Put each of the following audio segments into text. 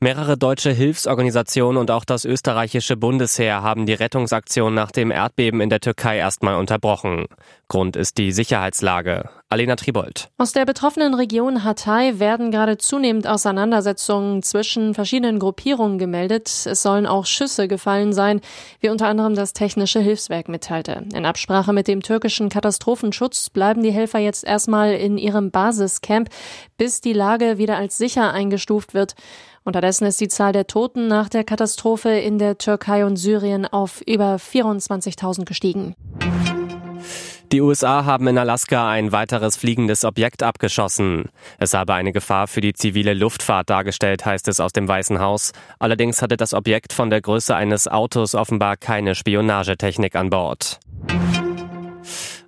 Mehrere deutsche Hilfsorganisationen und auch das österreichische Bundesheer haben die Rettungsaktion nach dem Erdbeben in der Türkei erstmal unterbrochen. Grund ist die Sicherheitslage. Alena Tribold. Aus der betroffenen Region Hatay werden gerade zunehmend Auseinandersetzungen zwischen verschiedenen Gruppierungen gemeldet. Es sollen auch Schüsse gefallen sein, wie unter anderem das Technische Hilfswerk mitteilte. In Absprache mit dem türkischen Katastrophenschutz bleiben die Helfer jetzt erstmal in ihrem Basiscamp, bis die Lage wieder als sicher eingestuft wird. Unterdessen ist die Zahl der Toten nach der Katastrophe in der Türkei und Syrien auf über 24.000 gestiegen. Die USA haben in Alaska ein weiteres fliegendes Objekt abgeschossen. Es habe eine Gefahr für die zivile Luftfahrt dargestellt, heißt es aus dem Weißen Haus. Allerdings hatte das Objekt von der Größe eines Autos offenbar keine Spionagetechnik an Bord.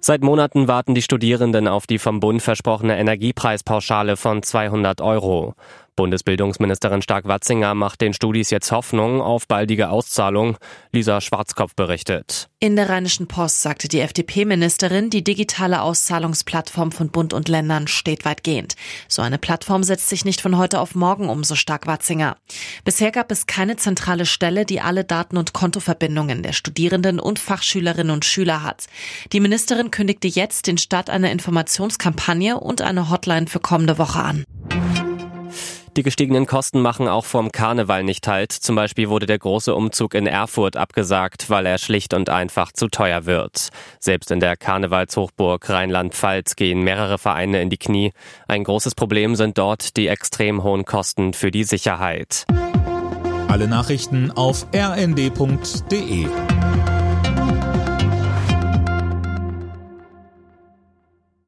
Seit Monaten warten die Studierenden auf die vom Bund versprochene Energiepreispauschale von 200 Euro. Bundesbildungsministerin Stark-Watzinger macht den Studis jetzt Hoffnung auf baldige Auszahlung. Lisa Schwarzkopf berichtet. In der Rheinischen Post sagte die FDP-Ministerin, die digitale Auszahlungsplattform von Bund und Ländern steht weitgehend. So eine Plattform setzt sich nicht von heute auf morgen um, so Stark-Watzinger. Bisher gab es keine zentrale Stelle, die alle Daten- und Kontoverbindungen der Studierenden und Fachschülerinnen und Schüler hat. Die Ministerin kündigte jetzt den Start einer Informationskampagne und eine Hotline für kommende Woche an. Die gestiegenen Kosten machen auch vom Karneval nicht halt. Zum Beispiel wurde der große Umzug in Erfurt abgesagt, weil er schlicht und einfach zu teuer wird. Selbst in der Karnevalshochburg Rheinland-Pfalz gehen mehrere Vereine in die Knie. Ein großes Problem sind dort die extrem hohen Kosten für die Sicherheit. Alle Nachrichten auf rnd.de